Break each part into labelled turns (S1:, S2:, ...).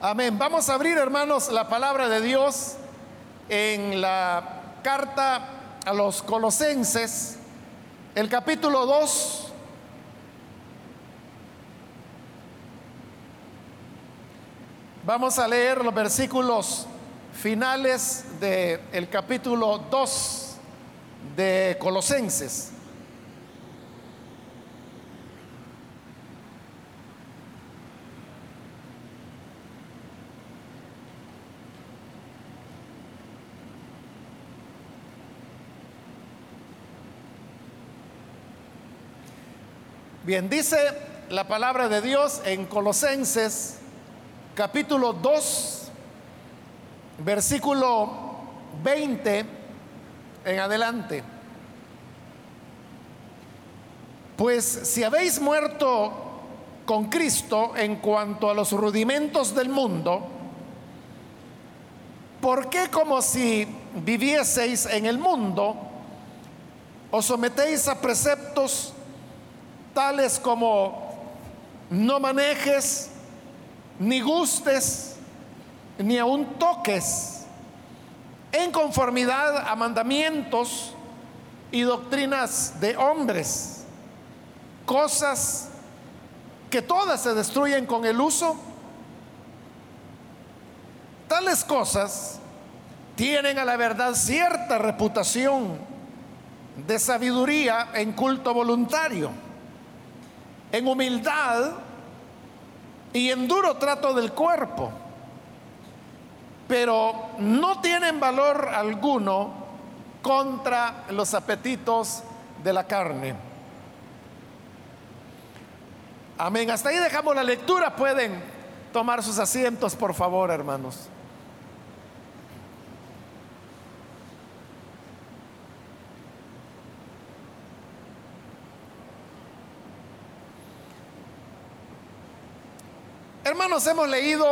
S1: Amén. Vamos a abrir, hermanos, la palabra de Dios en la carta a los colosenses, el capítulo 2. Vamos a leer los versículos finales del capítulo 2 de Colosenses. Bien, dice la palabra de Dios en Colosenses capítulo 2, versículo 20 en adelante. Pues si habéis muerto con Cristo en cuanto a los rudimentos del mundo, ¿por qué como si vivieseis en el mundo os sometéis a preceptos tales como no manejes, ni gustes, ni aun toques, en conformidad a mandamientos y doctrinas de hombres, cosas que todas se destruyen con el uso. Tales cosas tienen a la verdad cierta reputación de sabiduría en culto voluntario en humildad y en duro trato del cuerpo, pero no tienen valor alguno contra los apetitos de la carne. Amén. Hasta ahí dejamos la lectura. Pueden tomar sus asientos, por favor, hermanos. Hermanos, hemos leído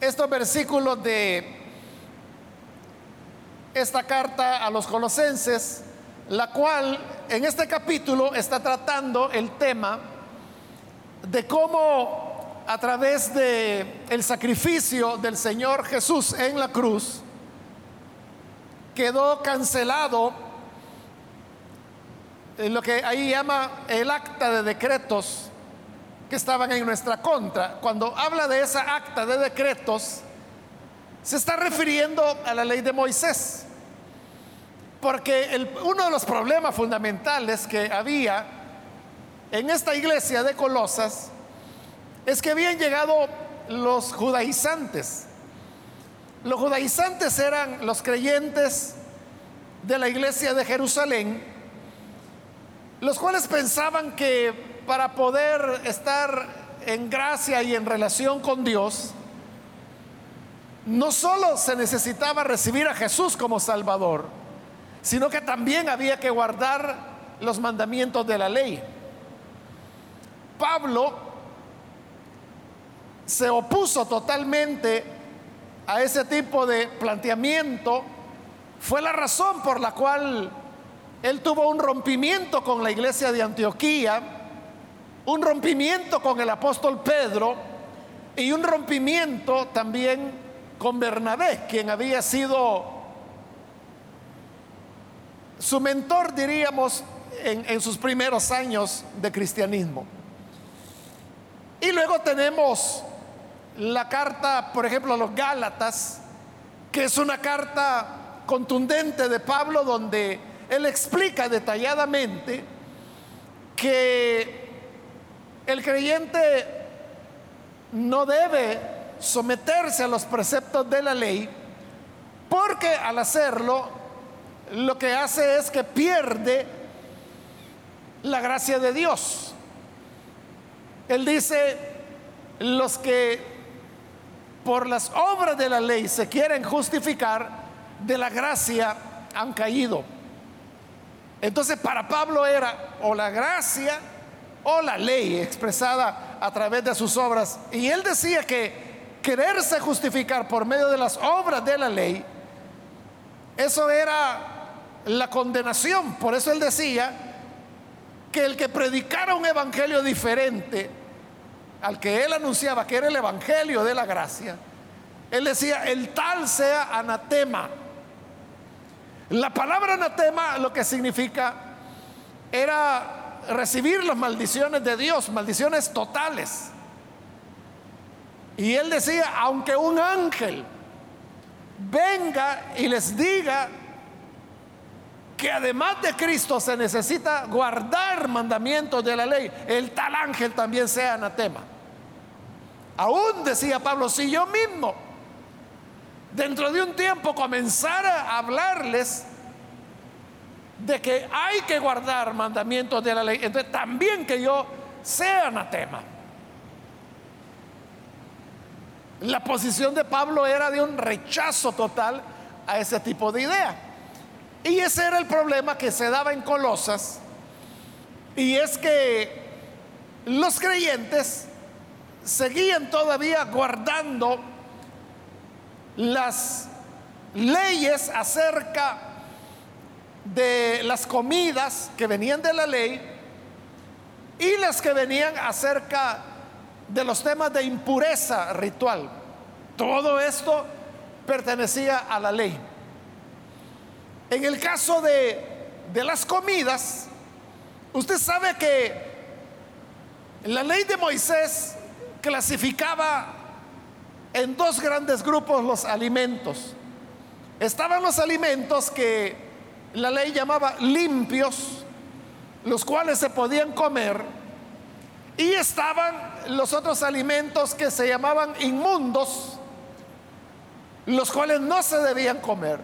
S1: estos versículos de esta carta a los colosenses, la cual en este capítulo está tratando el tema de cómo a través de el sacrificio del Señor Jesús en la cruz quedó cancelado en lo que ahí llama el acta de decretos que estaban en nuestra contra. Cuando habla de esa acta de decretos, se está refiriendo a la ley de Moisés. Porque uno de los problemas fundamentales que había en esta iglesia de Colosas es que habían llegado los judaizantes. Los judaizantes eran los creyentes de la iglesia de Jerusalén, los cuales pensaban que para poder estar en gracia y en relación con Dios, no solo se necesitaba recibir a Jesús como Salvador, sino que también había que guardar los mandamientos de la ley. Pablo se opuso totalmente a ese tipo de planteamiento. Fue la razón por la cual él tuvo un rompimiento con la iglesia de Antioquía un rompimiento con el apóstol Pedro y un rompimiento también con Bernabé, quien había sido su mentor, diríamos, en, sus primeros años de cristianismo. Y luego tenemos la carta, por ejemplo, a los Gálatas, que es una carta contundente de Pablo donde él explica detalladamente que el creyente no debe someterse a los preceptos de la ley porque al hacerlo lo que hace es que pierde la gracia de Dios. Él dice, los que por las obras de la ley se quieren justificar, de la gracia han caído. Entonces para Pablo era o la gracia o la ley expresada a través de sus obras. Y él decía que quererse justificar por medio de las obras de la ley, eso era la condenación. Por eso él decía que el que predicara un evangelio diferente al que él anunciaba que era el Evangelio de la gracia, él decía, el tal sea anatema. La palabra anatema lo que significa era recibir las maldiciones de Dios, maldiciones totales. Y él decía, aunque un ángel venga y les diga que además de Cristo se necesita guardar mandamientos de la ley, el tal ángel también sea anatema. Aún decía Pablo, si yo mismo dentro de un tiempo comenzara a hablarles de que hay que guardar mandamientos de la ley, entonces también que yo sea anatema. La posición de Pablo era de un rechazo total a ese tipo de idea. Y ese era el problema que se daba en Colosas. Y es que los creyentes seguían todavía guardando las leyes acerca de las comidas que venían de la ley y las que venían acerca de los temas de impureza ritual. Todo esto pertenecía a la ley. En el caso de, de las comidas, usted sabe que la ley de Moisés clasificaba en dos grandes grupos los alimentos. Estaban los alimentos que la ley llamaba limpios, los cuales se podían comer, y estaban los otros alimentos que se llamaban inmundos, los cuales no se debían comer.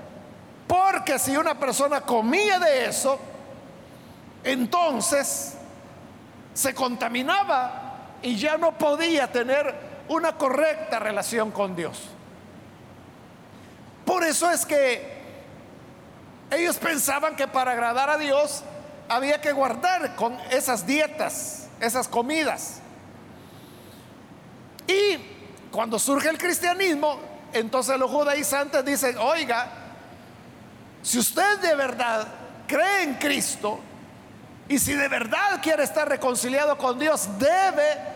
S1: Porque si una persona comía de eso, entonces se contaminaba y ya no podía tener una correcta relación con Dios. Por eso es que ellos pensaban que para agradar a Dios había que guardar con esas dietas, esas comidas. Y cuando surge el cristianismo, entonces los judaizantes dicen, oiga, si usted de verdad cree en Cristo y si de verdad quiere estar reconciliado con Dios, debe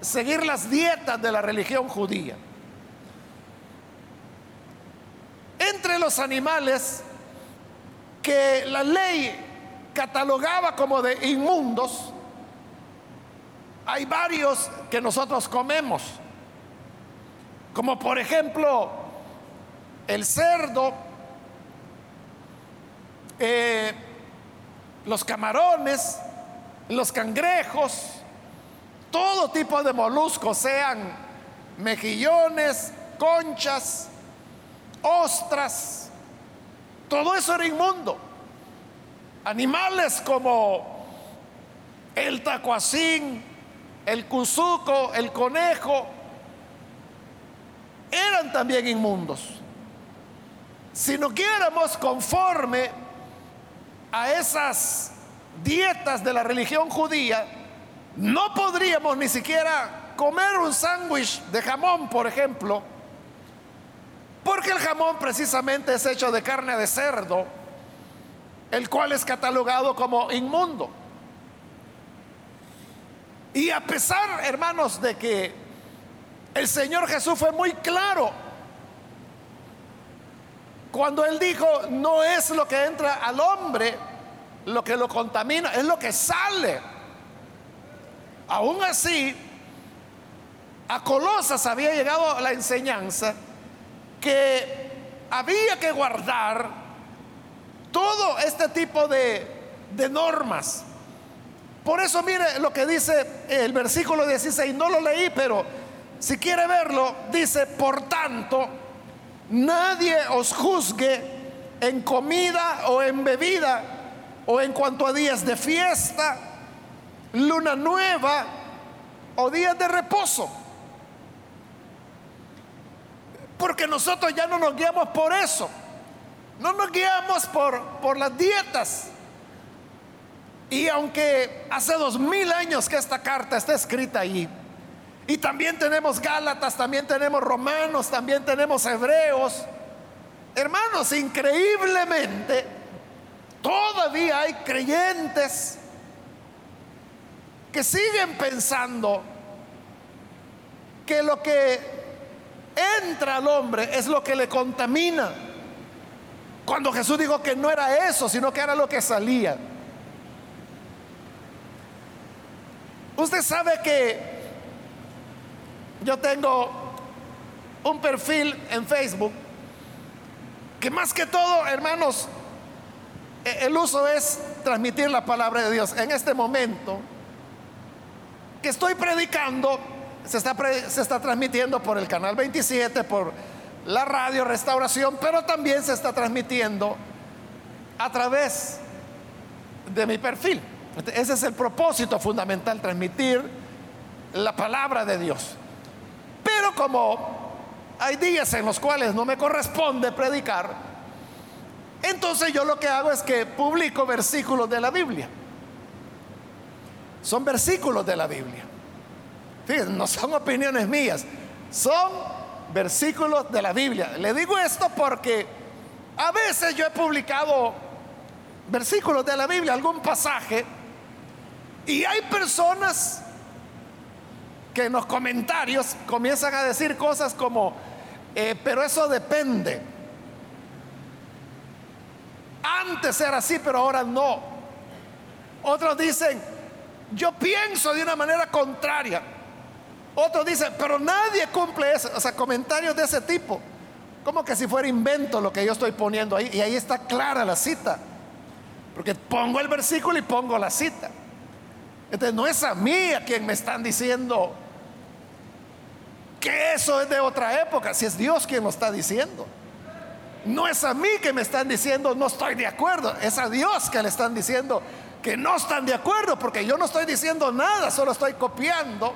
S1: seguir las dietas de la religión judía. Entre los animales que la ley catalogaba como de inmundos, hay varios que nosotros comemos, como por ejemplo el cerdo, eh, los camarones, los cangrejos, todo tipo de moluscos, sean mejillones, conchas, ostras, todo eso era inmundo. Animales como el tacuacín, el cuzuco, el conejo, eran también inmundos. Si no quiéramos conforme a esas dietas de la religión judía, no podríamos ni siquiera comer un sándwich de jamón, por ejemplo, porque el jamón precisamente es hecho de carne de cerdo, el cual es catalogado como inmundo. Y a pesar, hermanos, de que el Señor Jesús fue muy claro cuando Él dijo, no es lo que entra al hombre lo que lo contamina, es lo que sale. Aún así, a Colosas había llegado la enseñanza que había que guardar todo este tipo de, de normas. Por eso mire lo que dice el versículo 16, no lo leí, pero si quiere verlo, dice, por tanto, nadie os juzgue en comida o en bebida o en cuanto a días de fiesta, luna nueva o días de reposo. Porque nosotros ya no nos guiamos por eso. No nos guiamos por, por las dietas. Y aunque hace dos mil años que esta carta está escrita ahí, y también tenemos Gálatas, también tenemos Romanos, también tenemos Hebreos, hermanos, increíblemente, todavía hay creyentes que siguen pensando que lo que entra al hombre es lo que le contamina. Cuando Jesús dijo que no era eso, sino que era lo que salía. Usted sabe que yo tengo un perfil en Facebook que más que todo, hermanos, e-, el uso es transmitir la palabra de Dios. En este momento que estoy predicando, se está, se está transmitiendo por el canal 27, por la radio Restauración, pero también se está transmitiendo a través de mi perfil. Ese es el propósito fundamental, transmitir la palabra de Dios. Pero como hay días en los cuales no me corresponde predicar, entonces yo lo que hago es que publico versículos de la Biblia. Son versículos de la Biblia. Fíjense, no son opiniones mías, son versículos de la Biblia. Le digo esto porque a veces yo he publicado versículos de la Biblia, algún pasaje, y hay personas que en los comentarios comienzan a decir cosas como, eh, pero eso depende. Antes era así, pero ahora no. Otros dicen, yo pienso de una manera contraria. Otros dicen, pero nadie cumple eso. O sea, comentarios de ese tipo. Como que si fuera invento lo que yo estoy poniendo ahí. Y ahí está clara la cita. Porque pongo el versículo y pongo la cita. Entonces no es a mí a quien me están diciendo que eso es de otra época, si es Dios quien lo está diciendo. No es a mí que me están diciendo no estoy de acuerdo, es a Dios que le están diciendo que no están de acuerdo, porque yo no estoy diciendo nada, solo estoy copiando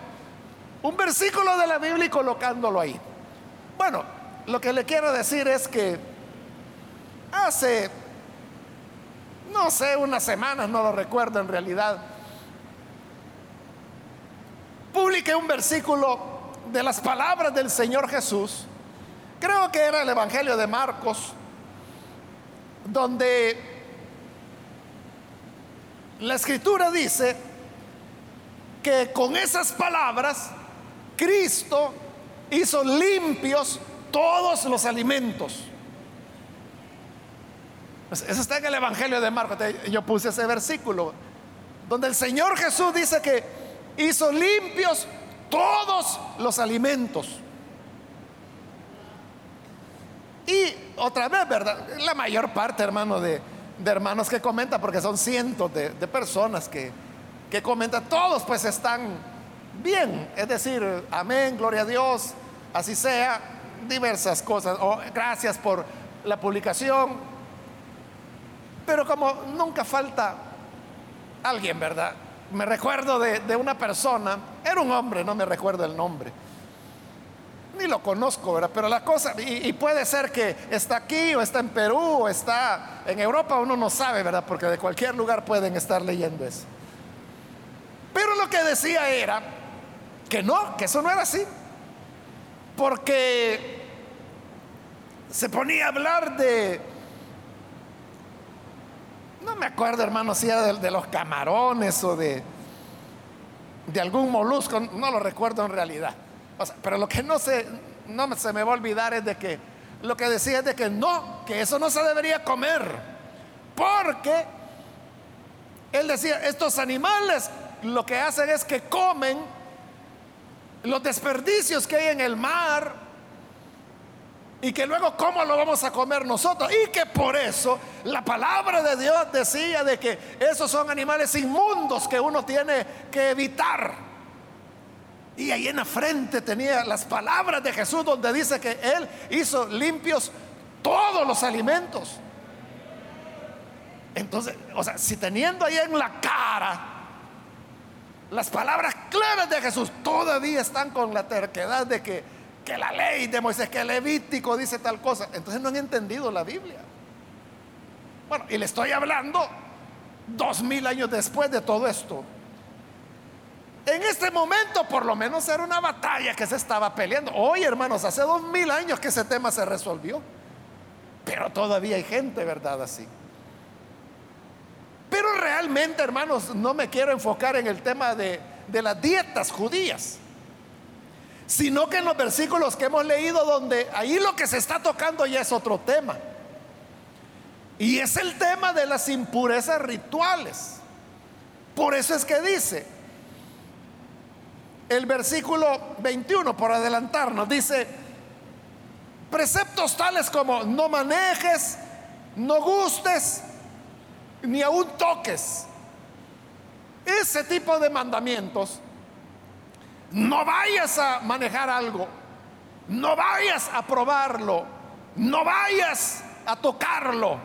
S1: un versículo de la Biblia y colocándolo ahí. Bueno, lo que le quiero decir es que hace, no sé, unas semanas, no lo recuerdo en realidad, publiqué un versículo de las palabras del Señor Jesús, creo que era el Evangelio de Marcos, donde la escritura dice que con esas palabras Cristo hizo limpios todos los alimentos. Pues eso está en el Evangelio de Marcos. Yo puse ese versículo donde el Señor Jesús dice que hizo limpios todos los alimentos. Y otra vez, ¿verdad? La mayor parte, hermano, de, hermanos que comentan, porque son cientos de, personas que, que comentan, todos pues están bien. Es decir, amén, gloria a Dios, así sea, diversas cosas. O gracias por la publicación. Pero como nunca falta alguien, ¿verdad? me recuerdo de, una persona, era un hombre, no me recuerdo el nombre. Ni lo conozco, ¿verdad? Pero la cosa, y, puede ser que está aquí o está en Perú o está en Europa, uno no sabe, ¿verdad? Porque de cualquier lugar pueden estar leyendo eso. Pero lo que decía era que no, que eso no era así. Porque se ponía a hablar de no me acuerdo, hermano, si era de, los camarones o de, de algún molusco, no lo recuerdo en realidad. pero lo que no se, no se me va a olvidar es de que lo que decía es de que no, que eso no se debería comer. Porque él decía, estos animales lo que hacen es que comen los desperdicios que hay en el mar, y que luego cómo lo vamos a comer nosotros. Y que por eso la palabra de Dios decía de que esos son animales inmundos que uno tiene que evitar. Y ahí en la frente tenía las palabras de Jesús donde dice que Él hizo limpios todos los alimentos. Entonces, o sea, si teniendo ahí en la cara las palabras claras de Jesús, todavía están con la terquedad de que que la ley de Moisés, que el Levítico dice tal cosa. Entonces no han entendido la Biblia. Bueno, y le estoy hablando dos mil años después de todo esto. En este momento por lo menos era una batalla que se estaba peleando. Hoy, hermanos, hace dos mil años que ese tema se resolvió. Pero todavía hay gente, ¿verdad? Así. Pero realmente, hermanos, no me quiero enfocar en el tema de, de las dietas judías. sino que en los versículos que hemos leído donde ahí lo que se está tocando ya es otro tema. Y es el tema de las impurezas rituales. Por eso es que dice el versículo 21, por adelantarnos, dice, preceptos tales como no manejes, no gustes, ni aún toques. Ese tipo de mandamientos, no vayas a manejar algo, no vayas a probarlo, no vayas a tocarlo.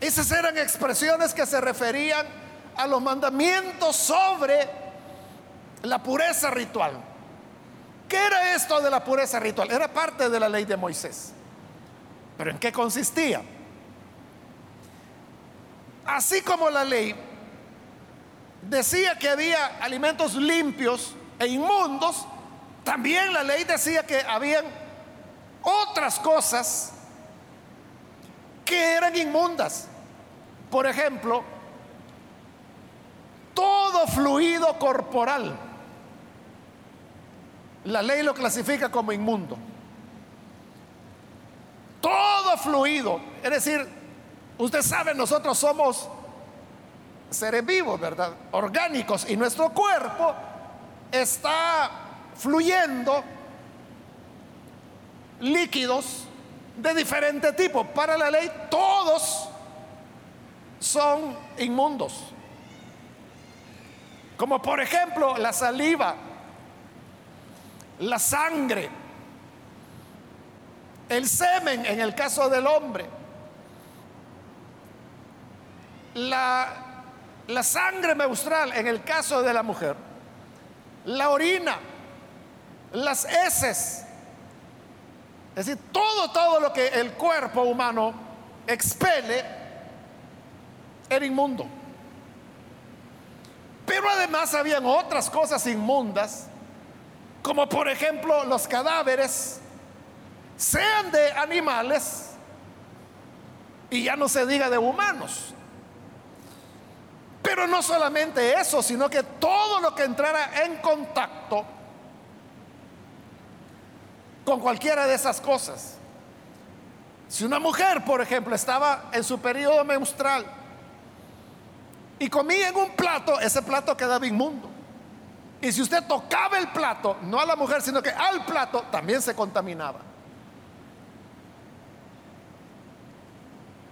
S1: Esas eran expresiones que se referían a los mandamientos sobre la pureza ritual. ¿Qué era esto de la pureza ritual? Era parte de la ley de Moisés. ¿Pero en qué consistía? Así como la ley decía que había alimentos limpios e inmundos, también la ley decía que habían otras cosas que eran inmundas. Por ejemplo, todo fluido corporal. La ley lo clasifica como inmundo. Todo fluido, es decir, usted sabe, nosotros somos seres vivos, ¿verdad? Orgánicos y nuestro cuerpo está fluyendo líquidos de diferente tipo. Para la ley todos son inmundos. Como por ejemplo la saliva, la sangre, el semen en el caso del hombre, la, la sangre menstrual en el caso de la mujer, la orina, las heces, es decir, todo, todo lo que el cuerpo humano expele era inmundo. Pero además habían otras cosas inmundas, como por ejemplo los cadáveres, sean de animales y ya no se diga de humanos. Pero no solamente eso, sino que todo lo que entrara en contacto con cualquiera de esas cosas. Si una mujer, por ejemplo, estaba en su periodo menstrual y comía en un plato, ese plato quedaba inmundo. Y si usted tocaba el plato, no a la mujer, sino que al plato, también se contaminaba.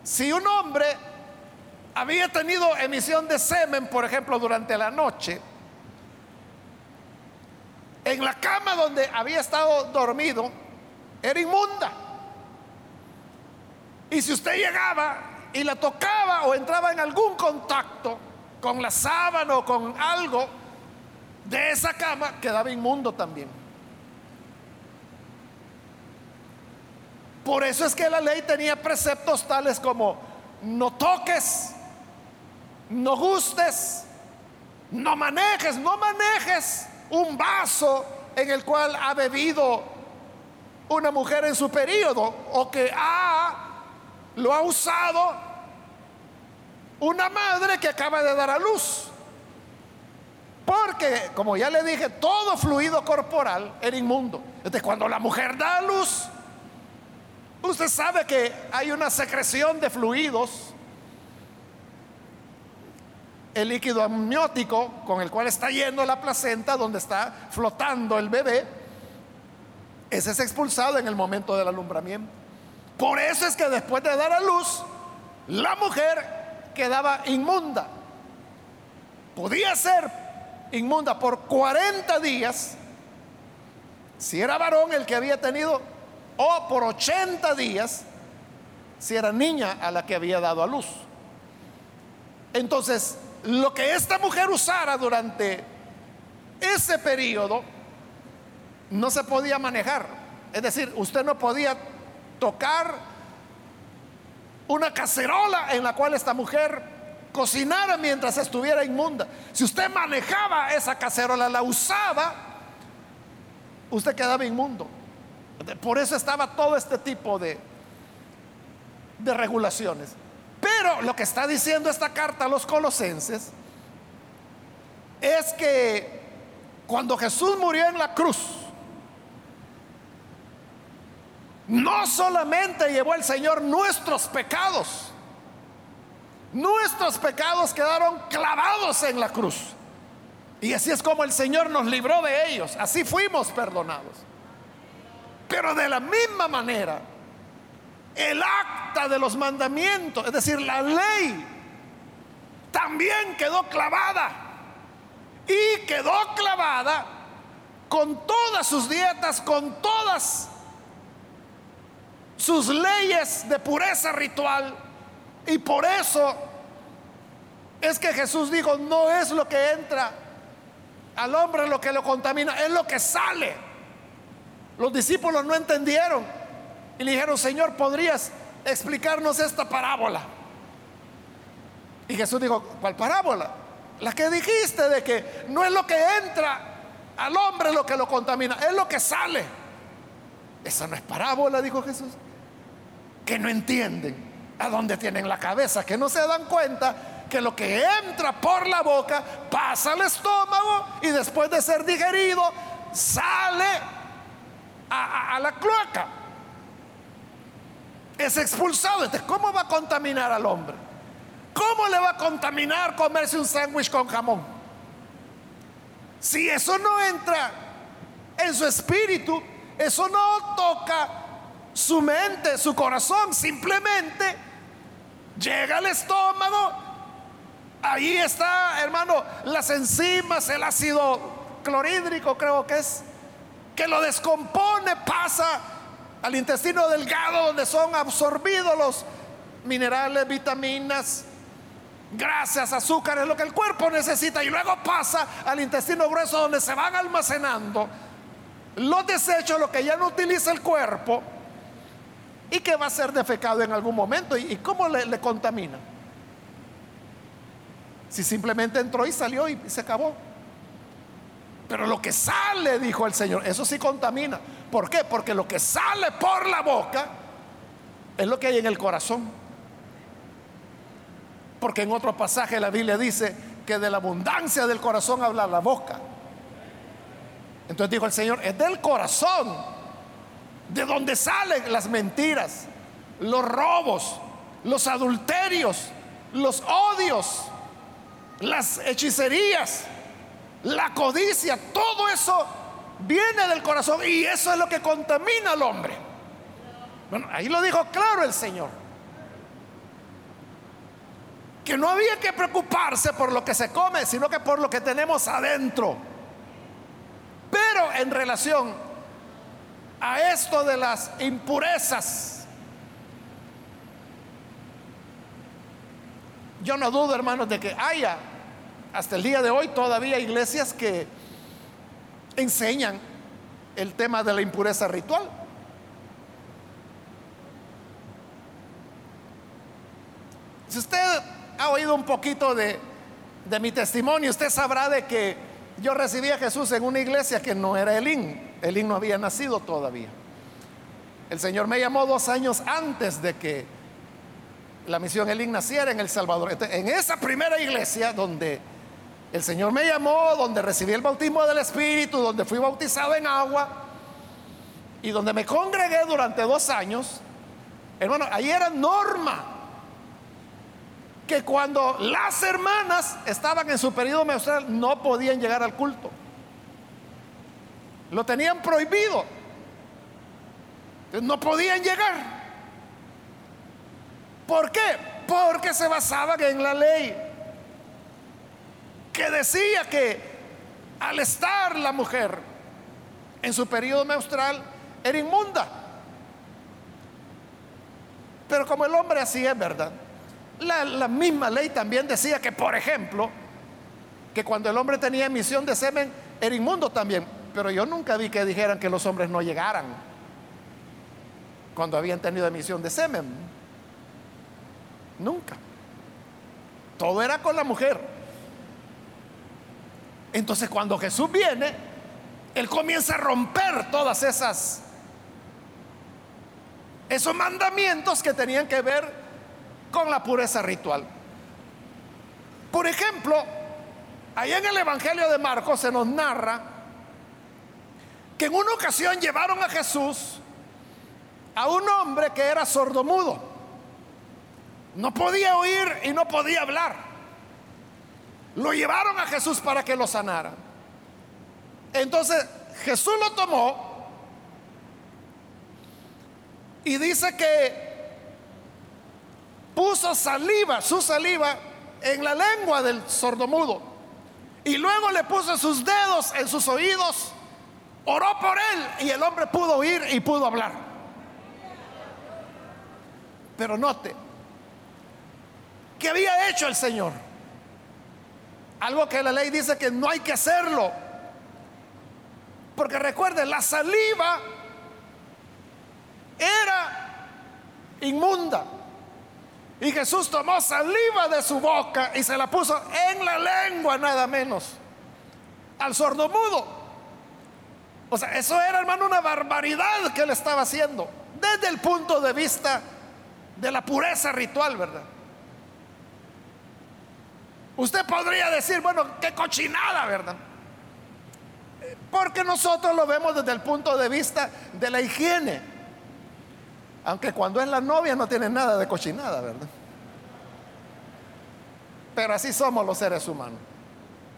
S1: Si un hombre había tenido emisión de semen, por ejemplo, durante la noche, en la cama donde había estado dormido, era inmunda. Y si usted llegaba y la tocaba o entraba en algún contacto con la sábana o con algo de esa cama, quedaba inmundo también. Por eso es que la ley tenía preceptos tales como no toques, no gustes, no manejes, no manejes un vaso en el cual ha bebido una mujer en su periodo o que ha lo ha usado una madre que acaba de dar a luz. Porque, como ya le dije, todo fluido corporal era inmundo. Entonces, cuando la mujer da a luz, usted sabe que hay una secreción de fluidos. El líquido amniótico con el cual está yendo la placenta, donde está flotando el bebé, ese es expulsado en el momento del alumbramiento. Por eso es que después de dar a luz, la mujer quedaba inmunda. Podía ser inmunda por 40 días, si era varón el que había tenido, o por 80 días, si era niña a la que había dado a luz. Entonces, lo que esta mujer usara durante ese periodo no se podía manejar. Es decir, usted no podía tocar una cacerola en la cual esta mujer cocinara mientras estuviera inmunda. Si usted manejaba esa cacerola, la usaba, usted quedaba inmundo. Por eso estaba todo este tipo de, de regulaciones. Pero lo que está diciendo esta carta a los colosenses es que cuando Jesús murió en la cruz, no solamente llevó el Señor nuestros pecados, nuestros pecados quedaron clavados en la cruz. Y así es como el Señor nos libró de ellos, así fuimos perdonados. Pero de la misma manera, el acta de los mandamientos, es decir, la ley, también quedó clavada. Y quedó clavada con todas sus dietas, con todas sus leyes de pureza ritual. Y por eso es que Jesús dijo, no es lo que entra al hombre lo que lo contamina, es lo que sale. Los discípulos no entendieron y le dijeron, Señor, ¿podrías explicarnos esta parábola? Y Jesús dijo, ¿cuál parábola? La que dijiste de que no es lo que entra al hombre lo que lo contamina, es lo que sale. Esa no es parábola, dijo Jesús que no entienden a dónde tienen la cabeza, que no se dan cuenta que lo que entra por la boca pasa al estómago y después de ser digerido sale a, la cloaca. Es expulsado. ¿cómo va a contaminar al hombre? ¿Cómo le va a contaminar comerse un sándwich con jamón? Si eso no entra en su espíritu, eso no toca su mente, su corazón, simplemente llega al estómago, ahí está, hermano, las enzimas, el ácido clorhídrico creo que es, que lo descompone, pasa al intestino delgado donde son absorbidos los minerales, vitaminas, grasas, azúcares, lo que el cuerpo necesita, y luego pasa al intestino grueso donde se van almacenando los desechos, lo que ya no utiliza el cuerpo, y que va a ser defecado en algún momento. ¿Y, cómo le, contamina? Si simplemente entró y salió y se acabó. Pero lo que sale, dijo el Señor, eso sí contamina. ¿Por qué? Porque lo que sale por la boca es lo que hay en el corazón. Porque en otro pasaje la Biblia dice que de la abundancia del corazón habla la boca. Entonces dijo el Señor, es del corazón de donde salen las mentiras, los robos, los adulterios, los odios, las hechicerías, la codicia, todo eso viene del corazón y eso es lo que contamina al hombre. Bueno, ahí lo dijo claro el Señor. Que no había que preocuparse por lo que se come, sino que por lo que tenemos adentro. Pero en relación a esto de las impurezas. Yo no dudo, hermanos, de que haya hasta el día de hoy todavía iglesias que enseñan el tema de la impureza ritual. Si usted ha oído un poquito de, de mi testimonio, usted sabrá de que yo recibí a Jesús en una iglesia que no era Elín. Elín no había nacido todavía. El Señor me llamó dos años antes de que la misión Elín naciera en El Salvador. En esa primera iglesia donde el Señor me llamó, donde recibí el bautismo del Espíritu, donde fui bautizado en agua y donde me congregué durante dos años, hermano, ahí era norma que cuando las hermanas estaban en su periodo menstrual no podían llegar al culto. Lo tenían prohibido. No podían llegar. ¿Por qué? Porque se basaban en la ley que decía que al estar la mujer en su periodo menstrual era inmunda. Pero como el hombre así es, ¿verdad? La, la, misma ley también decía que, por ejemplo, que cuando el hombre tenía emisión de semen era inmundo también. Pero yo nunca vi que dijeran que los hombres no llegaran cuando habían tenido emisión de semen. Nunca. Todo era con la mujer. Entonces cuando Jesús viene, Él comienza a romper todas esas, esos mandamientos que tenían que ver con la pureza ritual. Por ejemplo, ahí en el Evangelio de Marcos se nos narra que en una ocasión llevaron a Jesús a un hombre que era sordomudo. No podía oír y no podía hablar. Lo llevaron a Jesús para que lo sanara. Entonces Jesús lo tomó y dice que puso saliva, su saliva, en la lengua del sordomudo. Y luego le puso sus dedos en sus oídos, oró por él y el hombre pudo oír y pudo hablar. Pero note, ¿qué había hecho el Señor? Algo que la ley dice que no hay que hacerlo. Porque recuerden, la saliva era inmunda. Y Jesús tomó saliva de su boca y se la puso en la lengua, nada menos, al sordomudo. O sea, eso era, hermano, una barbaridad que él estaba haciendo, desde el punto de vista de la pureza ritual, ¿verdad? Usted podría decir, bueno, qué cochinada, ¿verdad? Porque nosotros lo vemos desde el punto de vista de la higiene. Aunque cuando es la novia no tiene nada de cochinada, ¿verdad? Pero así somos los seres humanos.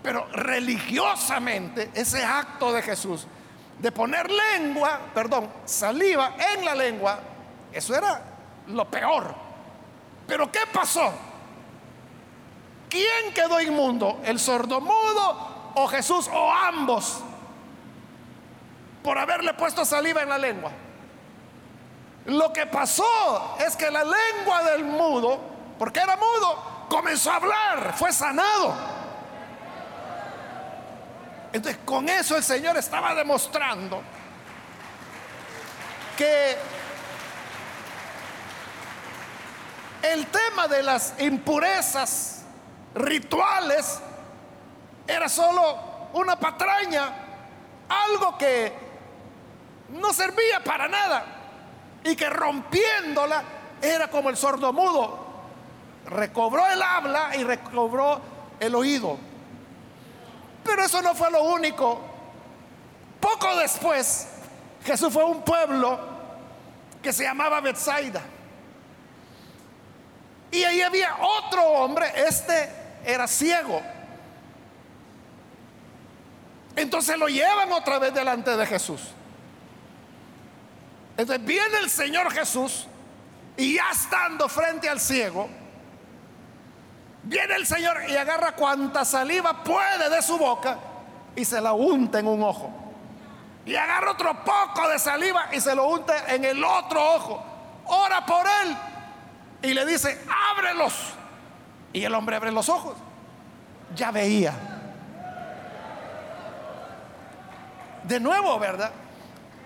S1: Pero religiosamente, ese acto de Jesús de poner lengua, perdón, saliva en la lengua, eso era lo peor. Pero ¿qué pasó? ¿Quién quedó inmundo? ¿El sordomudo o Jesús o ambos? Por haberle puesto saliva en la lengua. Lo que pasó es que la lengua del mudo, porque era mudo, comenzó a hablar, fue sanado. Entonces con eso el Señor estaba demostrando que el tema de las impurezas rituales era solo una patraña, algo que no servía para nada y que rompiéndola era como el sordo mudo. Recobró el habla y recobró el oído. Pero eso no fue lo único. Poco después, Jesús fue a un pueblo que se llamaba Bethsaida. Y ahí había otro hombre, este era ciego. Entonces lo llevan otra vez delante de Jesús. Entonces viene el Señor Jesús y ya estando frente al ciego, viene el Señor y agarra cuanta saliva puede de su boca y se la unta en un ojo. Y agarra otro poco de saliva y se lo unta en el otro ojo. Ora por él y le dice, ábrelos. Y el hombre abre los ojos. Ya veía. De nuevo, ¿verdad?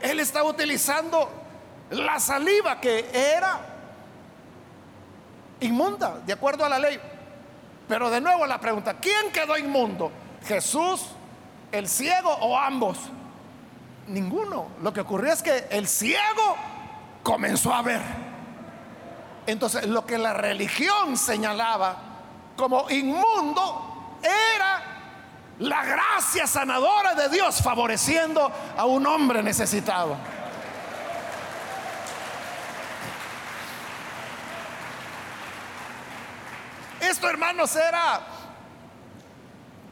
S1: Él estaba utilizando la saliva que era inmunda, de acuerdo a la ley. Pero de nuevo la pregunta, ¿quién quedó inmundo? ¿Jesús, el ciego o ambos? Ninguno. Lo que ocurrió es que el ciego comenzó a ver. Entonces, lo que la religión señalaba como inmundo era la gracia sanadora de Dios favoreciendo a un hombre necesitado. Esto, hermanos, era,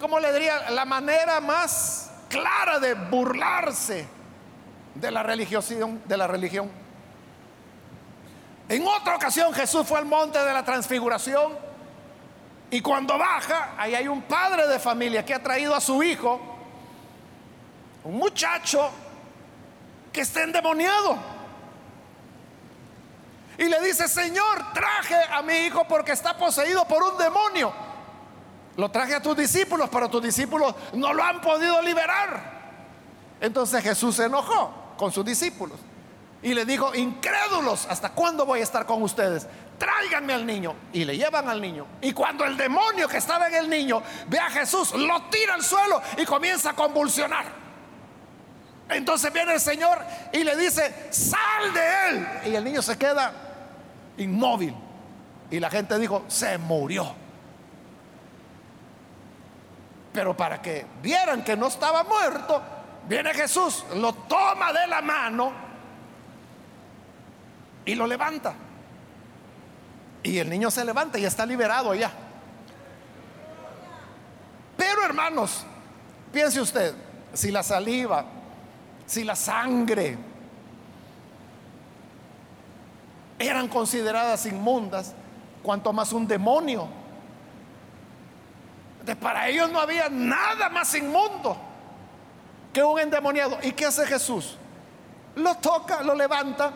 S1: como le diría, la manera más clara de burlarse de la religión, de la religión. En otra ocasión Jesús fue al monte de la transfiguración y cuando baja, ahí hay un padre de familia que ha traído a su hijo, un muchacho que está endemoniado. Y le dice, Señor, traje a mi hijo porque está poseído por un demonio. Lo traje a tus discípulos, pero tus discípulos no lo han podido liberar. Entonces Jesús se enojó con sus discípulos y le dijo, incrédulos, ¿hasta cuándo voy a estar con ustedes? Tráiganme al niño. Y le llevan al niño. Y cuando el demonio que estaba en el niño ve a Jesús, lo tira al suelo y comienza a convulsionar. Entonces viene el Señor y le dice, sal de él. Y el niño se queda inmóvil. Y la gente dijo, se murió. Pero para que vieran que no estaba muerto, viene Jesús, lo toma de la mano y lo levanta. Y el niño se levanta y está liberado ya. Pero hermanos, piense usted, si la saliva, si la sangre eran consideradas inmundas, cuanto más un demonio. De para ellos no había nada más inmundo que un endemoniado. ¿Y qué hace Jesús? Lo toca, lo levanta,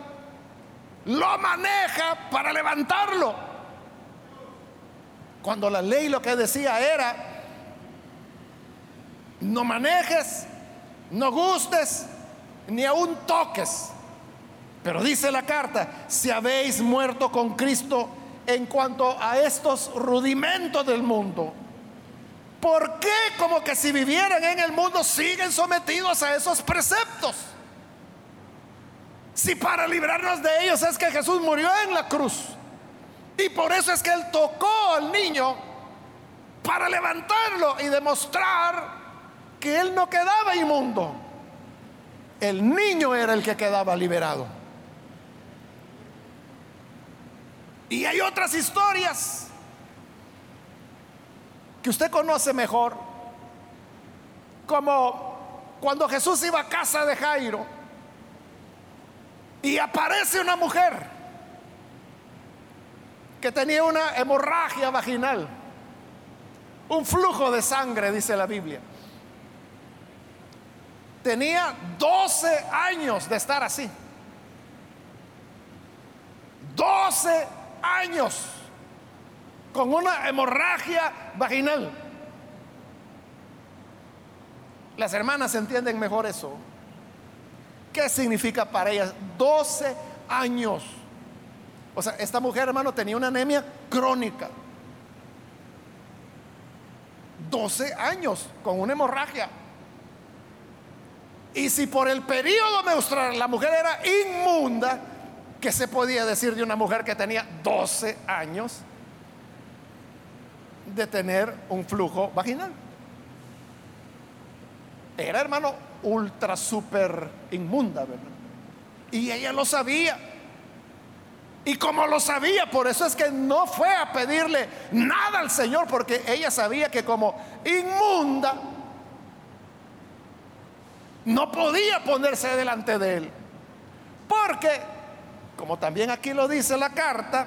S1: lo maneja para levantarlo. Cuando la ley lo que decía era, no manejes, no gustes, ni aún toques. Pero dice la carta, si habéis muerto con Cristo en cuanto a estos rudimentos del mundo, ¿por qué como que si vivieran en el mundo siguen sometidos a esos preceptos? Si para librarnos de ellos es que Jesús murió en la cruz. Y por eso es que Él tocó al niño para levantarlo y demostrar que Él no quedaba inmundo. El niño era el que quedaba liberado. Y hay otras historias que usted conoce mejor, como cuando Jesús iba a casa de Jairo y aparece una mujer que tenía una hemorragia vaginal, un flujo de sangre, dice la Biblia. Tenía 12 años de estar así. 12 años con una hemorragia vaginal. Las hermanas entienden mejor eso. ¿Qué significa para ellas? 12 años. O sea, esta mujer, hermano, tenía una anemia crónica. 12 años con una hemorragia. Y si por el periodo menstrual la mujer era inmunda, ¿Qué se podía decir de una mujer que tenía 12 años de tener un flujo vaginal? Era, hermano, ultra super inmunda, ¿verdad? Y ella lo sabía. Y como lo sabía, por eso es que no fue a pedirle nada al Señor, porque ella sabía que como inmunda no podía ponerse delante de él. Porque como también aquí lo dice la carta,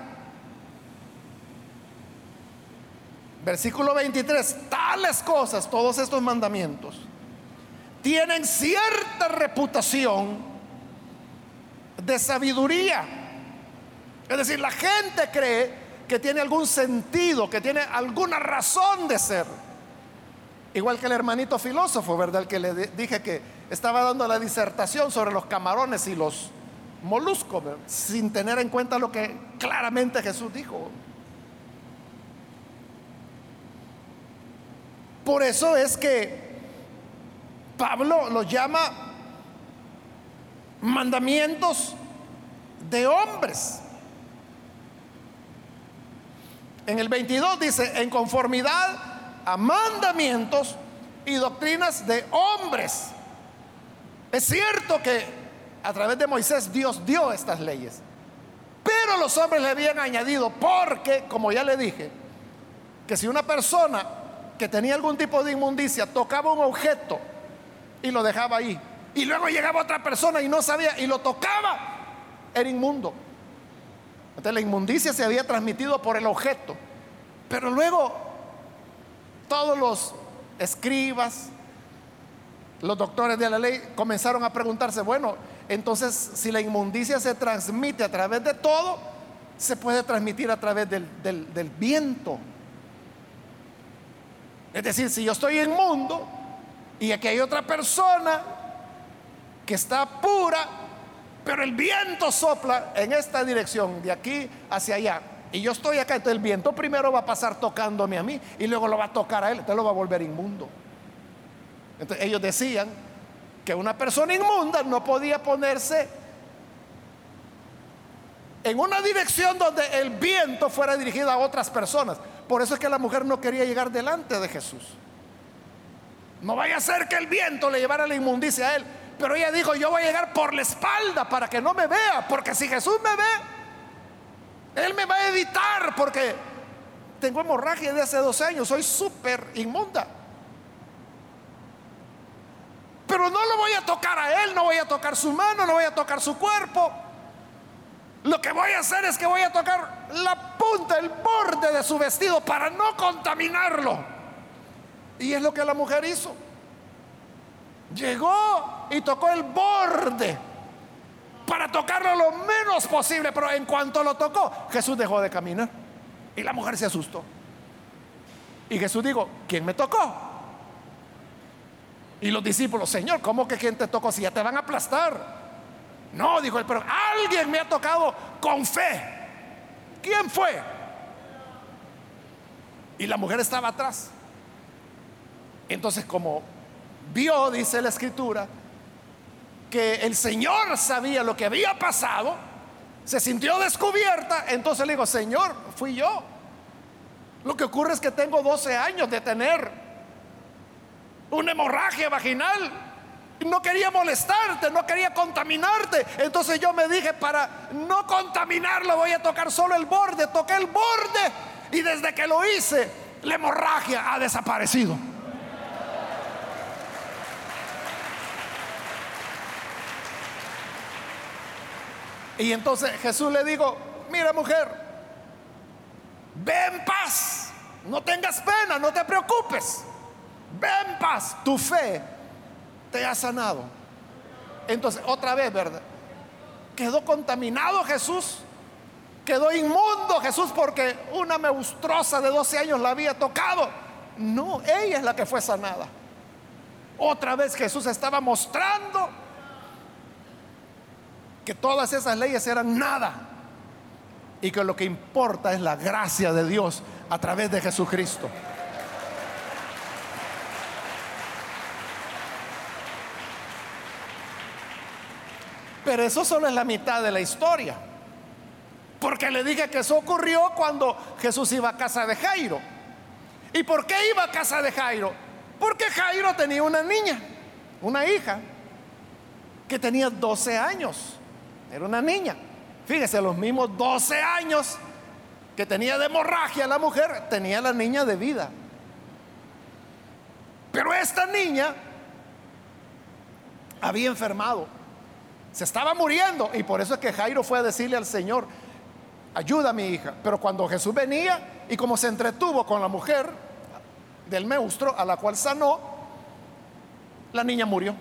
S1: versículo 23, tales cosas, todos estos mandamientos, tienen cierta reputación de sabiduría. Es decir, la gente cree que tiene algún sentido, que tiene alguna razón de ser. Igual que el hermanito filósofo, ¿verdad? El que le dije que estaba dando la disertación sobre los camarones y los molusco, sin tener en cuenta lo que claramente Jesús dijo. Por eso es que Pablo los llama mandamientos de hombres. En el 22 dice, en conformidad a mandamientos y doctrinas de hombres. Es cierto que a través de Moisés Dios dio estas leyes. Pero los hombres le habían añadido, porque, como ya le dije, que si una persona que tenía algún tipo de inmundicia tocaba un objeto y lo dejaba ahí, y luego llegaba otra persona y no sabía y lo tocaba, era inmundo. Entonces la inmundicia se había transmitido por el objeto. Pero luego todos los escribas, los doctores de la ley comenzaron a preguntarse, bueno, entonces si la inmundicia se transmite a través de todo, se puede transmitir a través del, del viento. Es decir, si yo estoy inmundo y aquí hay otra persona que está pura, pero el viento sopla en esta dirección, de aquí hacia allá, y yo estoy acá, entonces el viento primero va a pasar tocándome a mí y luego lo va a tocar a él, entonces lo va a volver inmundo. Entonces ellos decían que una persona inmunda no podía ponerse en una dirección donde el viento fuera dirigido a otras personas. Por eso es que la mujer no quería llegar delante de Jesús. No vaya a ser que el viento le llevara la inmundicia a él. Pero ella dijo, yo voy a llegar por la espalda para que no me vea, porque si Jesús me ve, Él me va a evitar, porque tengo hemorragia de hace dos años, soy súper inmunda. Pero no lo voy a tocar a Él, no voy a tocar su mano, no voy a tocar su cuerpo. Lo que voy a hacer es que voy a tocar la punta, el borde de su vestido para no contaminarlo. Y es lo que la mujer hizo. Llegó y tocó el borde para tocarlo lo menos posible, pero en cuanto lo tocó, Jesús dejó de caminar. Y la mujer se asustó. Y Jesús dijo, ¿quién me tocó? Y los discípulos, Señor, ¿cómo que quién te tocó si ya te van a aplastar? No, dijo él, pero alguien me ha tocado con fe. ¿Quién fue? Y la mujer estaba atrás. Entonces, como vio, dice la escritura, que el Señor sabía lo que había pasado, se sintió descubierta, entonces le dijo, Señor, fui yo. Lo que ocurre es que tengo 12 años de tener una hemorragia vaginal no quería molestarte, no quería contaminarte. Entonces yo me dije, para no contaminarlo voy a tocar solo el borde. Toqué el borde y desde que lo hice, la hemorragia ha desaparecido. Y entonces Jesús le dijo, mira mujer, ve en paz, no tengas pena, no te preocupes, ve en paz, tu fe te ha sanado. Entonces, otra vez, ¿verdad? Quedó contaminado Jesús. Quedó inmundo Jesús porque una meustrosa de 12 años la había tocado. No, ella es la que fue sanada. Otra vez Jesús estaba mostrando que todas esas leyes eran nada y que lo que importa es la gracia de Dios a través de Jesucristo. Pero eso solo es la mitad de la historia. Porque le dije que eso ocurrió cuando Jesús iba a casa de Jairo. ¿Y por qué iba a casa de Jairo? Porque Jairo tenía una niña, una hija, que tenía 12 años. Era una niña. Fíjese, los mismos 12 años que tenía de hemorragia la mujer, tenía la niña de vida. Pero esta niña había enfermado se estaba muriendo y por eso es que Jairo fue a decirle al Señor, ayuda a mi hija. Pero cuando Jesús venía y como se entretuvo con la mujer del meustro a la cual sanó, la niña murió.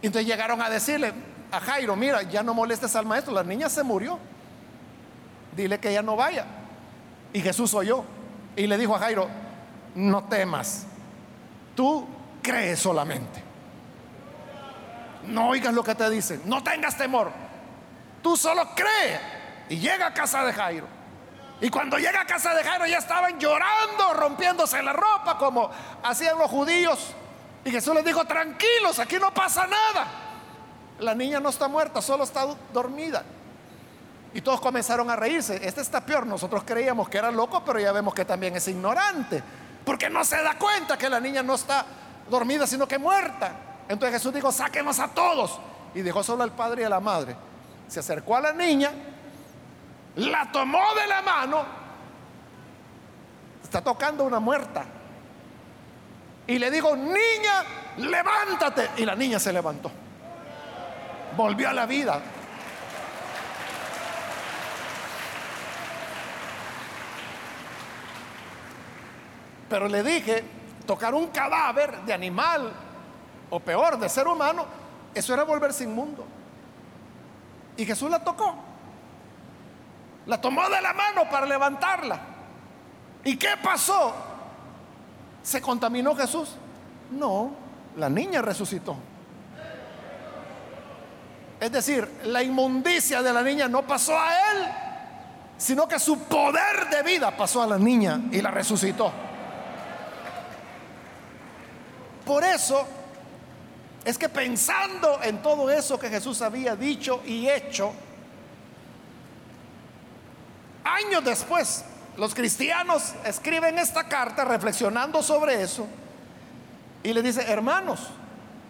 S1: Entonces llegaron a decirle a Jairo, mira, ya no molestes al maestro, la niña se murió. Dile que ya no vaya. Y Jesús oyó y le dijo a Jairo, no temas, tú crees solamente. No oigas lo que te dicen, no tengas temor. Tú solo cree y llega a casa de Jairo. Y cuando llega a casa de Jairo ya estaban llorando, rompiéndose la ropa como hacían los judíos. Y Jesús les dijo, tranquilos, aquí no pasa nada. La niña no está muerta, solo está dormida. Y todos comenzaron a reírse. Este está peor. Nosotros creíamos que era loco, pero ya vemos que también es ignorante. Porque no se da cuenta que la niña no está dormida, sino que muerta. Entonces Jesús dijo, sáquenos a todos. Y dejó solo al padre y a la madre. Se acercó a la niña, la tomó de la mano, está tocando una muerta. Y le dijo, niña, levántate. Y la niña se levantó. Volvió a la vida. Pero le dije, tocar un cadáver de animal o peor, de ser humano, eso era volverse inmundo. Y Jesús la tocó. La tomó de la mano para levantarla. ¿Y qué pasó? ¿Se contaminó Jesús? No, la niña resucitó. Es decir, la inmundicia de la niña no pasó a él, sino que su poder de vida pasó a la niña y la resucitó. Por eso es que pensando en todo eso que Jesús había dicho y hecho, años después, los cristianos escriben esta carta reflexionando sobre eso Y le dice, hermanos,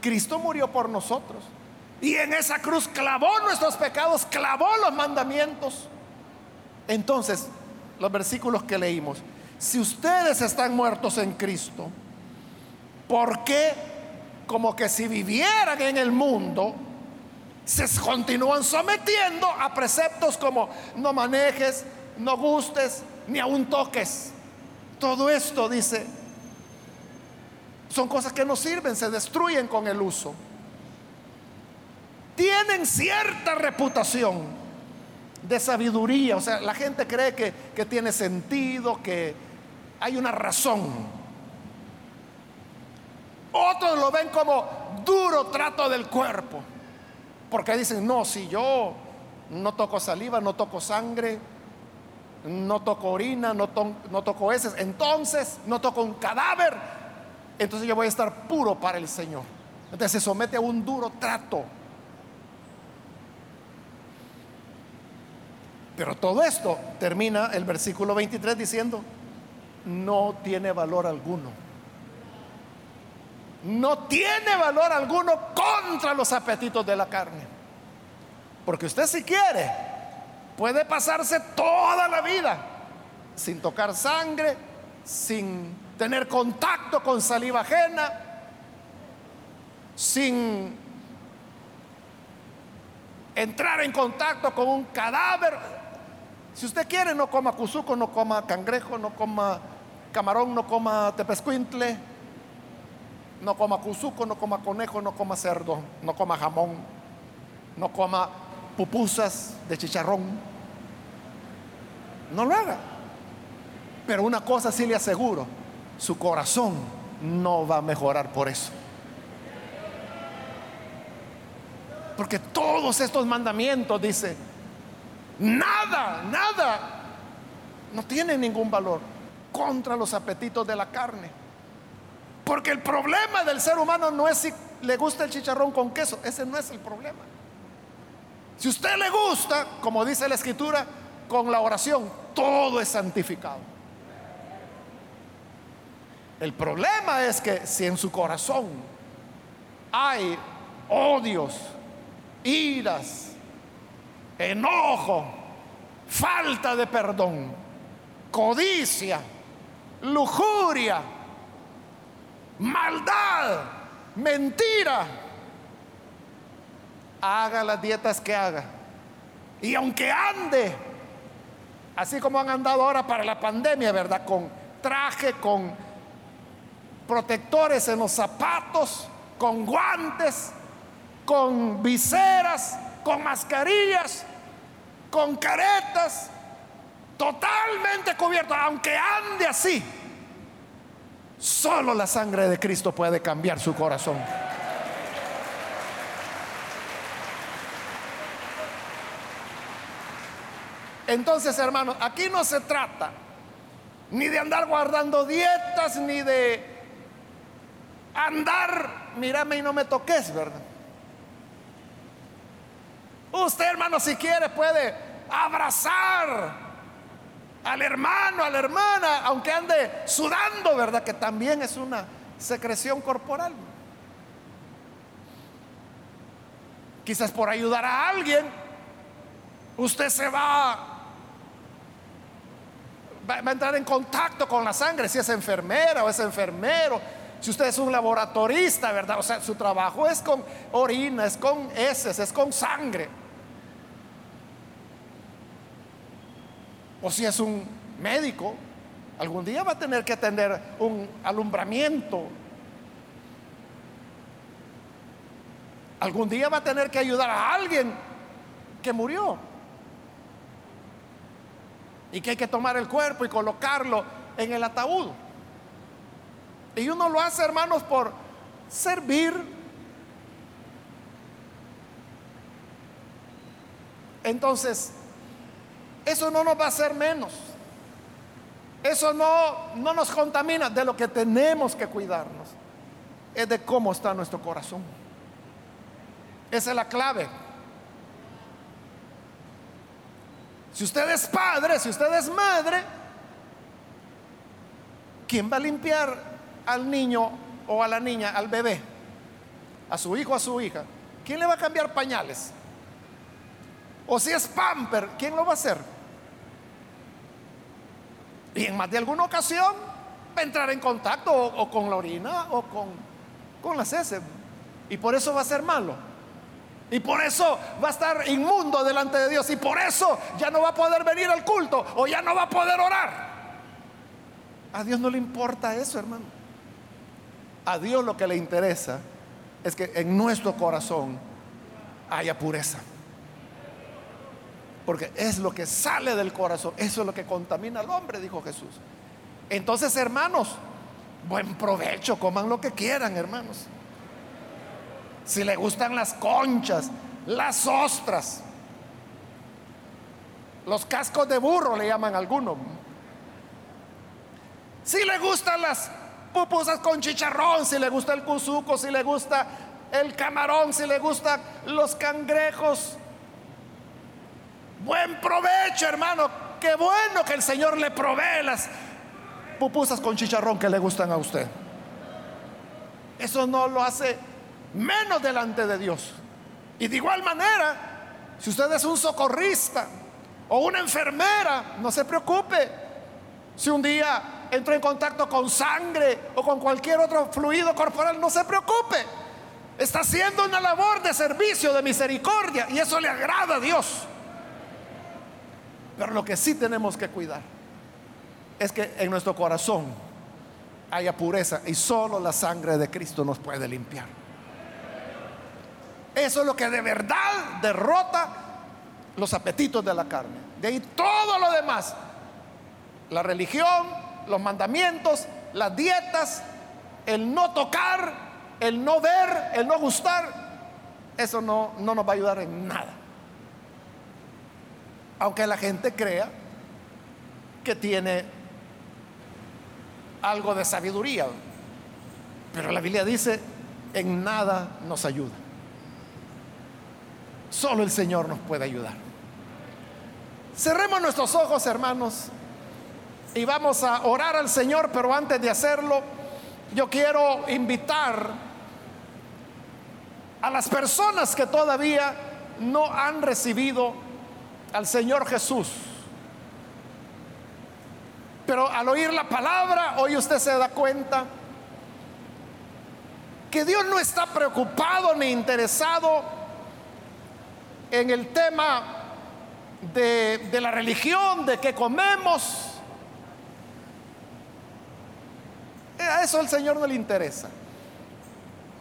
S1: Cristo murió por nosotros. Y en esa cruz clavó nuestros pecados, clavó los mandamientos. Entonces, los versículos que leímos, si ustedes están muertos en Cristo, ¿por qué como que si vivieran en el mundo, se continúan sometiendo a preceptos como no manejes, no gustes, ni aún toques? Todo esto, dice, son cosas que no sirven, se destruyen con el uso. Tienen cierta reputación de sabiduría, o sea, la gente cree que, que tiene sentido, que hay una razón. Otros lo ven como duro trato del cuerpo, porque dicen, no, si yo no toco saliva, no toco sangre, no toco orina, no, no toco heces, entonces no toco un cadáver, entonces yo voy a estar puro para el Señor. Entonces se somete a un duro trato. Pero todo esto termina el versículo 23 diciendo, no tiene valor alguno. No tiene valor alguno contra los apetitos de la carne. Porque usted si quiere, puede pasarse toda la vida sin tocar sangre, sin tener contacto con saliva ajena, sin entrar en contacto con un cadáver. Si usted quiere, no coma cuzuco, no coma cangrejo, no coma camarón, no coma tepescuintle, no coma cuzuco, no coma conejo, no coma cerdo, no coma jamón, no coma pupusas de chicharrón. No lo haga. Pero una cosa sí le aseguro, su corazón no va a mejorar por eso. Porque todos estos mandamientos, dice, nada, nada, no tienen ningún valor contra los apetitos de la carne. Porque el problema del ser humano no es si le gusta el chicharrón con queso, ese no es el problema. Si usted le gusta, como dice la escritura, con la oración, todo es santificado. El problema es que si en su corazón hay odios, iras, enojo, falta de perdón, codicia, lujuria, maldad, mentira, haga las dietas que haga. Y aunque ande, así como han andado ahora para la pandemia, ¿verdad? Con traje, con protectores en los zapatos, con guantes, con viseras, con mascarillas, con caretas, totalmente cubierto, aunque ande así. Solo la sangre de Cristo puede cambiar su corazón. Entonces, hermanos, aquí no se trata ni de andar guardando dietas, ni de andar, mírame y no me toques, ¿verdad? Usted, hermano, si quiere, puede abrazar al hermano, a la hermana, aunque ande sudando, ¿verdad? Que también es una secreción corporal. Quizás por ayudar a alguien, usted se va, va a entrar en contacto con la sangre, si es enfermera o es enfermero si usted es un laboratorista, ¿verdad? O sea, su trabajo es con orina, es con heces, es con sangre. O si es un médico, algún día va a tener que atender un alumbramiento. Algún día va a tener que ayudar a alguien que murió. Y que hay que tomar el cuerpo y colocarlo en el ataúd. Y uno lo hace, hermanos, por servir. Entonces, eso no nos va a hacer menos. Eso no, no nos contamina. De lo que tenemos que cuidarnos es de cómo está nuestro corazón. Esa es la clave. Si usted es padre, si usted es madre, ¿quién va a limpiar al niño o a la niña, al bebé, a su hijo, a su hija, ¿quién le va a cambiar pañales? O si es pamper, ¿quién lo va a hacer? Y en más de alguna ocasión va a entrar en contacto o, con la orina o con, con las heces. Y por eso va a ser malo. Y por eso va a estar inmundo delante de Dios. Y por eso ya no va a poder venir al culto o ya no va a poder orar. A Dios no le importa eso, hermano. A Dios lo que le interesa es que en nuestro corazón haya pureza. Porque es lo que sale del corazón, eso es lo que contamina al hombre, dijo Jesús. Entonces, hermanos, buen provecho, coman lo que quieran, hermanos. Si le gustan las conchas, las ostras, los cascos de burro le llaman algunos. Si le gustan las pupusas con chicharrón, si le gusta el cuzuco, si le gusta el camarón, si le gustan los cangrejos, Buen provecho, hermano. Qué bueno que el Señor le provee las pupusas con chicharrón que le gustan a usted. Eso no lo hace menos delante de Dios. Y de igual manera, si usted es un socorrista o una enfermera, no se preocupe. Si un día entró en contacto con sangre o con cualquier otro fluido corporal, no se preocupe. Está haciendo una labor de servicio, de misericordia, y eso le agrada a Dios. Pero lo que sí tenemos que cuidar es que en nuestro corazón haya pureza y solo la sangre de Cristo nos puede limpiar. Eso es lo que de verdad derrota los apetitos de la carne. De ahí todo lo demás, la religión, los mandamientos, las dietas, el no tocar, el no ver, el no gustar, eso no, no nos va a ayudar en nada. Aunque la gente crea que tiene algo de sabiduría. Pero la Biblia dice, en nada nos ayuda. Solo el Señor nos puede ayudar. Cerremos nuestros ojos, hermanos, y vamos a orar al Señor, pero antes de hacerlo, yo quiero invitar a las personas que todavía no han recibido al Señor Jesús. Pero al oír la palabra, hoy usted se da cuenta que Dios no está preocupado ni interesado en el tema de, de la religión, de que comemos. A eso al Señor no le interesa.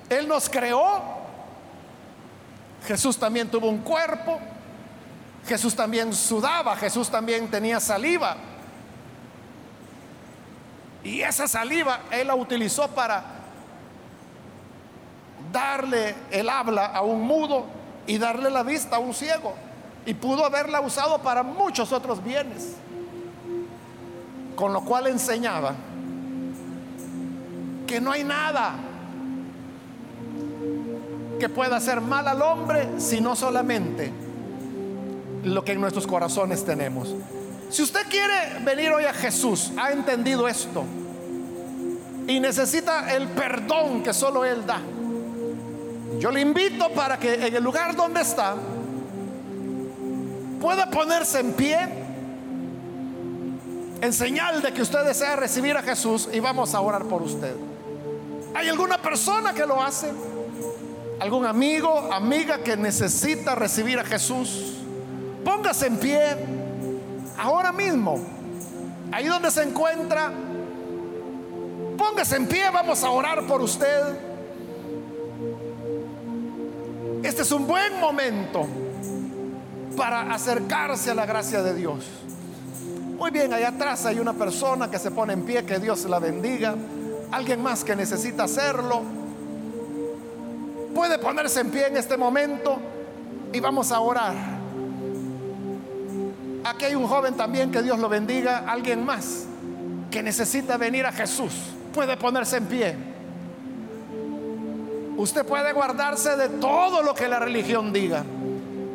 S1: Él nos creó. Jesús también tuvo un cuerpo. Jesús también sudaba, Jesús también tenía saliva. Y esa saliva Él la utilizó para darle el habla a un mudo y darle la vista a un ciego. Y pudo haberla usado para muchos otros bienes. Con lo cual enseñaba que no hay nada que pueda hacer mal al hombre, sino solamente lo que en nuestros corazones tenemos. Si usted quiere venir hoy a Jesús, ha entendido esto y necesita el perdón que solo Él da, yo le invito para que en el lugar donde está pueda ponerse en pie en señal de que usted desea recibir a Jesús y vamos a orar por usted. ¿Hay alguna persona que lo hace? ¿Algún amigo, amiga que necesita recibir a Jesús? Póngase en pie ahora mismo. Ahí donde se encuentra. Póngase en pie, vamos a orar por usted. Este es un buen momento para acercarse a la gracia de Dios. Muy bien, allá atrás hay una persona que se pone en pie, que Dios la bendiga. Alguien más que necesita hacerlo. Puede ponerse en pie en este momento y vamos a orar. Aquí hay un joven también, que Dios lo bendiga, alguien más que necesita venir a Jesús. Puede ponerse en pie. Usted puede guardarse de todo lo que la religión diga,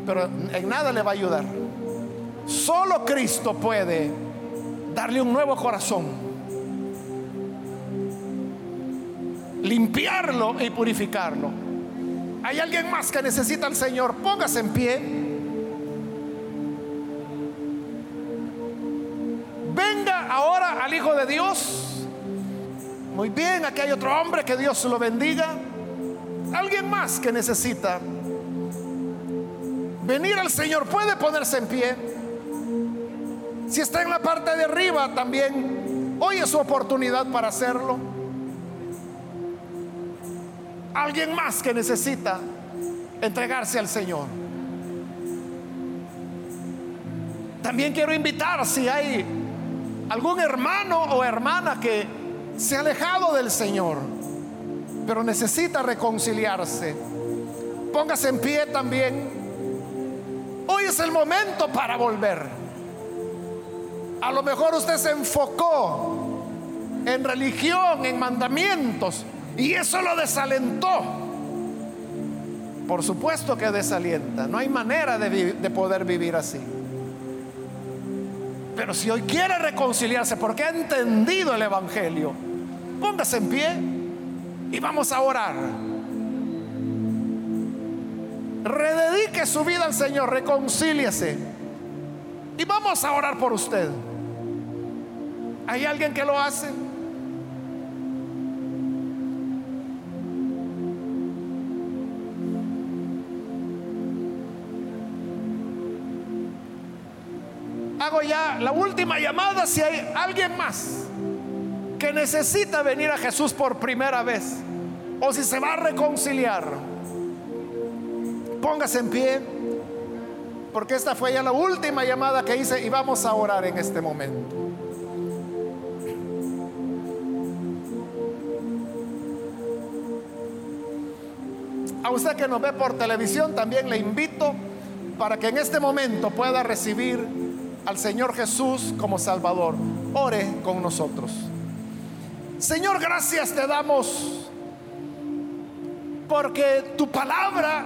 S1: pero en nada le va a ayudar. Solo Cristo puede darle un nuevo corazón. limpiarlo y purificarlo. Hay alguien más que necesita al Señor. Póngase en pie. Ahora al Hijo de Dios. Muy bien, aquí hay otro hombre, que Dios lo bendiga. Alguien más que necesita venir al Señor puede ponerse en pie. Si está en la parte de arriba también, hoy es su oportunidad para hacerlo. Alguien más que necesita entregarse al Señor. También quiero invitar si hay algún hermano o hermana que se ha alejado del Señor, pero necesita reconciliarse. Póngase en pie también. Hoy es el momento para volver. A lo mejor usted se enfocó en religión, en mandamientos, y eso lo desalentó. Por supuesto que desalienta. No hay manera de, poder vivir así. Pero si hoy quiere reconciliarse porque ha entendido el Evangelio, póngase en pie y vamos a orar. Rededique su vida al Señor, reconcíliese. Y vamos a orar por usted. ¿Hay alguien que lo hace? Ya la última llamada si hay alguien más que necesita venir a Jesús por primera vez o si se va a reconciliar. Póngase en pie, porque esta fue ya la última llamada que hice y vamos a orar en este momento. A usted que nos ve por televisión también le invito para que en este momento pueda recibir al Señor Jesús como Salvador. Ore con nosotros. Señor, gracias te damos porque tu palabra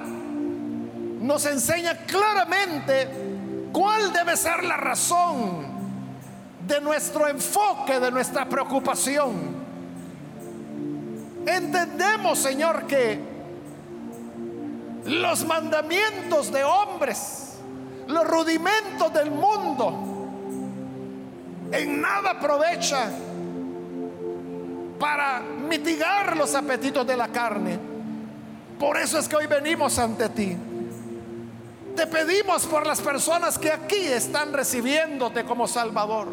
S1: nos enseña claramente cuál debe ser la razón de nuestro enfoque, de nuestra preocupación. Entendemos, Señor, que los mandamientos de hombres los rudimentos del mundo en nada aprovecha para mitigar los apetitos de la carne. Por eso es que hoy venimos ante ti. Te pedimos por las personas que aquí están recibiéndote como Salvador.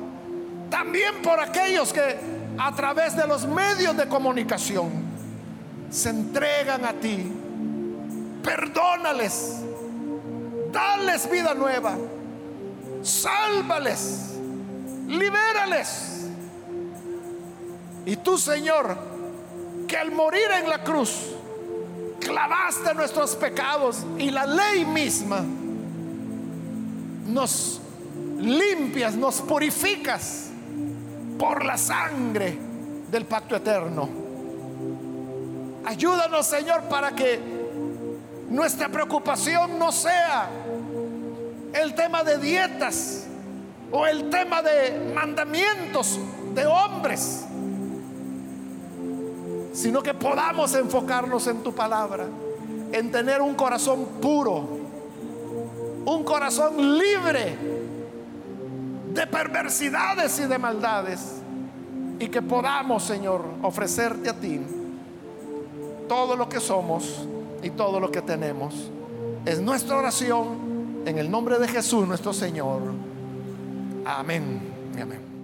S1: También por aquellos que a través de los medios de comunicación se entregan a ti. Perdónales dales vida nueva, sálvales, libérales. Y tú, Señor, que al morir en la cruz, clavaste nuestros pecados y la ley misma, nos limpias, nos purificas por la sangre del pacto eterno. Ayúdanos, Señor, para que nuestra preocupación no sea el tema de dietas o el tema de mandamientos de hombres, sino que podamos enfocarnos en tu palabra, en tener un corazón puro, un corazón libre de perversidades y de maldades, y que podamos, Señor, ofrecerte a ti todo lo que somos y todo lo que tenemos. Es nuestra oración en el nombre de Jesús nuestro Señor. Amén. Amén.